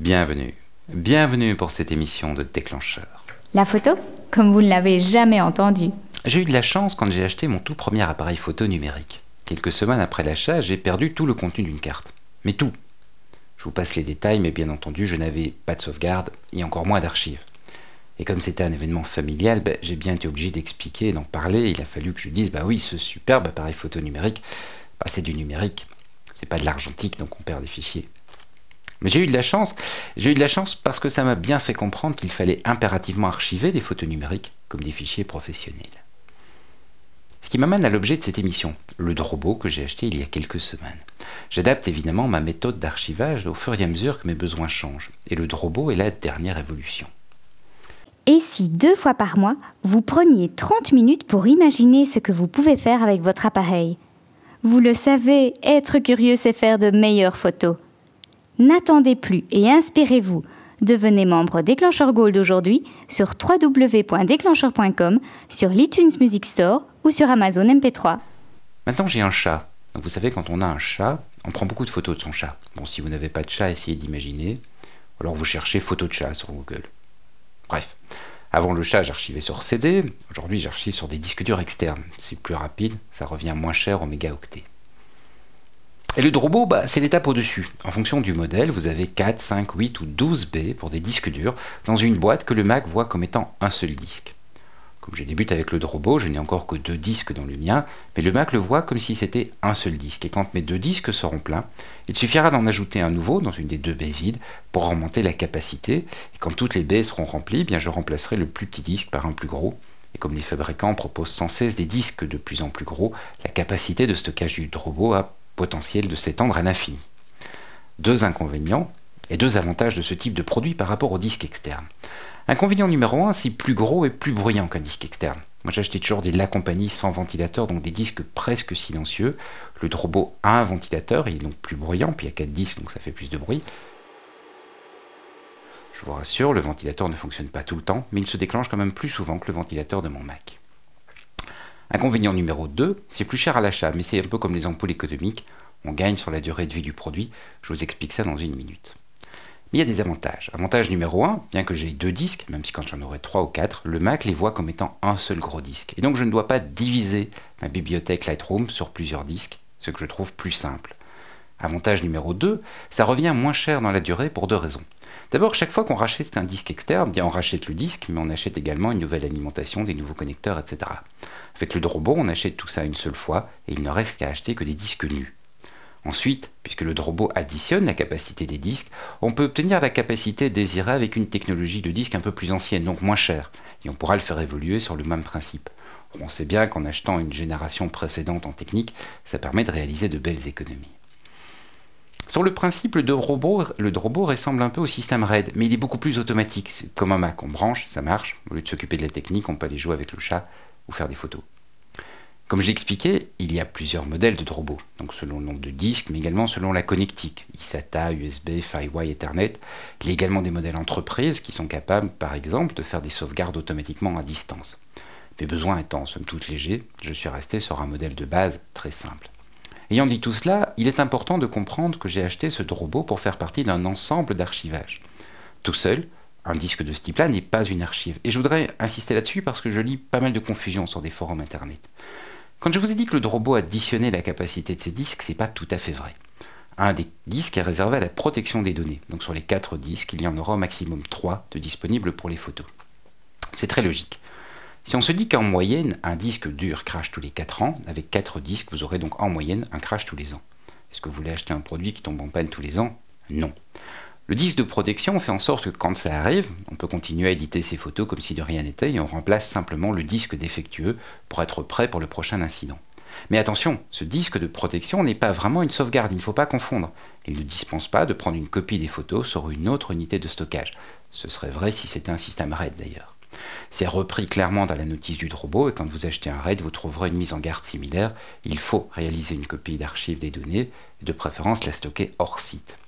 Bienvenue. Bienvenue pour cette émission de déclencheur. La photo Comme vous ne l'avez jamais entendu. J'ai eu de la chance quand j'ai acheté mon tout premier appareil photo numérique. Quelques semaines après l'achat, j'ai perdu tout le contenu d'une carte. Mais tout. Je vous passe les détails, mais bien entendu, je n'avais pas de sauvegarde et encore moins d'archives. Et comme c'était un événement familial, ben, j'ai bien été obligé d'expliquer et d'en parler. Il a fallu que je dise, bah oui, ce superbe appareil photo numérique, bah, c'est du numérique. C'est pas de l'argentique, donc on perd des fichiers. Mais j'ai eu de la chance. J'ai eu de la chance parce que ça m'a bien fait comprendre qu'il fallait impérativement archiver des photos numériques comme des fichiers professionnels. Ce qui m'amène à l'objet de cette émission, le Drobo que j'ai acheté il y a quelques semaines. J'adapte évidemment ma méthode d'archivage au fur et à mesure que mes besoins changent, et le Drobo est la dernière évolution. Et si deux fois par mois, vous preniez 30 minutes pour imaginer ce que vous pouvez faire avec votre appareil? Vous le savez, être curieux, c'est faire de meilleures photos. N'attendez plus et inspirez-vous. Devenez membre Déclencheur Gold aujourd'hui sur www.déclencheur.com, sur l'iTunes Music Store ou sur Amazon MP3. Maintenant, j'ai un chat. Vous savez, quand on a un chat, on prend beaucoup de photos de son chat. Bon, si vous n'avez pas de chat, essayez d'imaginer. Alors, vous cherchez photos de chat sur Google. Bref. Avant le chat, j'archivais sur CD. Aujourd'hui, j'archive sur des disques durs externes. C'est plus rapide, ça revient moins cher en mégaoctets. Et le Drobo, bah, c'est l'étape au-dessus. En fonction du modèle, vous avez 4, 5, 8 ou 12 B pour des disques durs dans une boîte que le Mac voit comme étant un seul disque. Comme je débute avec le Drobo, je n'ai encore que deux disques dans le mien, mais le Mac le voit comme si c'était un seul disque. Et quand mes deux disques seront pleins, il suffira d'en ajouter un nouveau dans une des deux baies vides pour remonter la capacité. Et quand toutes les baies seront remplies, eh bien je remplacerai le plus petit disque par un plus gros. Et comme les fabricants proposent sans cesse des disques de plus en plus gros, la capacité de stockage du Drobo a potentiel de s'étendre à l'infini. Deux inconvénients et deux avantages de ce type de produit par rapport au disque externe. Inconvénient numéro un, c'est plus gros et plus bruyant qu'un disque externe. Moi j'achetais toujours des La Compagnie sans ventilateur, donc des disques presque silencieux. Le Drobo a un ventilateur, il est donc plus bruyant, puis il y a quatre disques, donc ça fait plus de bruit. Je vous rassure, le ventilateur ne fonctionne pas tout le temps, mais il se déclenche quand même plus souvent que le ventilateur de mon Mac. Inconvénient numéro 2, c'est plus cher à l'achat, mais c'est un peu comme les ampoules économiques, on gagne sur la durée de vie du produit, je vous explique ça dans une minute. Mais il y a des avantages. Avantage numéro 1, bien que j'ai deux disques, même si quand j'en aurai trois ou quatre, le Mac les voit comme étant un seul gros disque. Et donc je ne dois pas diviser ma bibliothèque Lightroom sur plusieurs disques, ce que je trouve plus simple. Avantage numéro 2, ça revient moins cher dans la durée pour deux raisons. D'abord, chaque fois qu'on rachète un disque externe, bien on rachète le disque, mais on achète également une nouvelle alimentation, des nouveaux connecteurs, etc. Avec le Drobo, on achète tout ça une seule fois et il ne reste qu'à acheter que des disques nus. Ensuite, puisque le Drobo additionne la capacité des disques, on peut obtenir la capacité désirée avec une technologie de disque un peu plus ancienne, donc moins chère, et on pourra le faire évoluer sur le même principe. On sait bien qu'en achetant une génération précédente en technique, ça permet de réaliser de belles économies. Sur le principe, le Drobo, le Drobo ressemble un peu au système RAID, mais il est beaucoup plus automatique. Comme un Mac, on branche, ça marche. Au lieu de s'occuper de la technique, on peut aller jouer avec le chat ou faire des photos. Comme j'ai expliqué, il y a plusieurs modèles de Drobo, donc selon le nombre de disques, mais également selon la connectique, ISATA, USB, FireWire, Ethernet. Il y a également des modèles entreprises qui sont capables, par exemple, de faire des sauvegardes automatiquement à distance. Mes besoins étant somme toute légers, je suis resté sur un modèle de base très simple. Ayant dit tout cela, il est important de comprendre que j'ai acheté ce Drobo pour faire partie d'un ensemble d'archivage. Tout seul, un disque de ce type-là n'est pas une archive. Et je voudrais insister là-dessus parce que je lis pas mal de confusion sur des forums internet. Quand je vous ai dit que le Drobo additionnait la capacité de ces disques, c'est pas tout à fait vrai. Un des disques est réservé à la protection des données. Donc sur les quatre disques, il y en aura au maximum trois de disponibles pour les photos. C'est très logique. Si on se dit qu'en moyenne, un disque dur crache tous les 4 ans, avec 4 disques, vous aurez donc en moyenne un crash tous les ans. Est-ce que vous voulez acheter un produit qui tombe en panne tous les ans? Non. Le disque de protection fait en sorte que quand ça arrive, on peut continuer à éditer ses photos comme si de rien n'était et on remplace simplement le disque défectueux pour être prêt pour le prochain incident. Mais attention, ce disque de protection n'est pas vraiment une sauvegarde, il ne faut pas confondre. Il ne dispense pas de prendre une copie des photos sur une autre unité de stockage. Ce serait vrai si c'était un système RAID d'ailleurs. C'est repris clairement dans la notice du Drobo et quand vous achetez un RAID, vous trouverez une mise en garde similaire. Il faut réaliser une copie d'archive des données et de préférence la stocker hors site.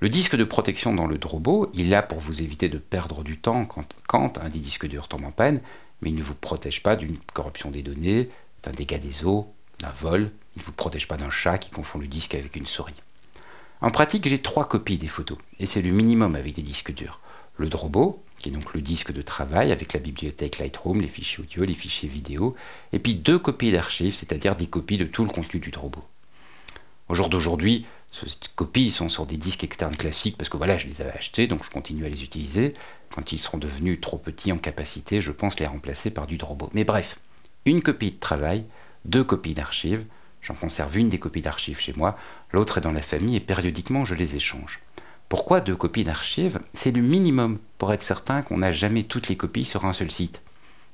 Le disque de protection dans le Drobo, il est là pour vous éviter de perdre du temps quand, un des disques durs tombe en panne, mais il ne vous protège pas d'une corruption des données, d'un dégât des eaux, d'un vol, il ne vous protège pas d'un chat qui confond le disque avec une souris. En pratique, j'ai trois copies des photos, et c'est le minimum avec des disques durs. Le Drobo, qui est donc le disque de travail avec la bibliothèque Lightroom, les fichiers audio, les fichiers vidéo, et puis deux copies d'archives, c'est-à-dire des copies de tout le contenu du Drobo. Au jour d'aujourd'hui, ces copies sont sur des disques externes classiques parce que voilà, je les avais achetés, donc je continue à les utiliser. Quand ils seront devenus trop petits en capacité, je pense les remplacer par du Drobo. Mais bref, une copie de travail, deux copies d'archives. J'en conserve une des copies d'archives chez moi, l'autre est dans la famille et périodiquement je les échange. Pourquoi deux copies d'archives? C'est le minimum pour être certain qu'on n'a jamais toutes les copies sur un seul site.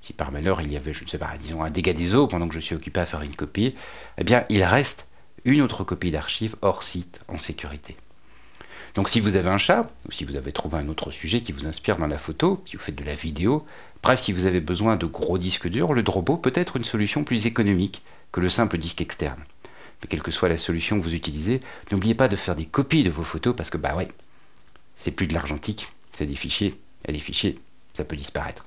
Si par malheur il y avait, je ne sais pas, disons un dégât des eaux pendant que je suis occupé à faire une copie, eh bien il reste une autre copie d'archives hors site en sécurité. Donc si vous avez un chat, ou si vous avez trouvé un autre sujet qui vous inspire dans la photo, si vous faites de la vidéo, bref, si vous avez besoin de gros disques durs, le Drobo peut être une solution plus économique que le simple disque externe. Mais quelle que soit la solution que vous utilisez, n'oubliez pas de faire des copies de vos photos parce que bah ouais, c'est plus de l'argentique, c'est des fichiers, et des fichiers, ça peut disparaître.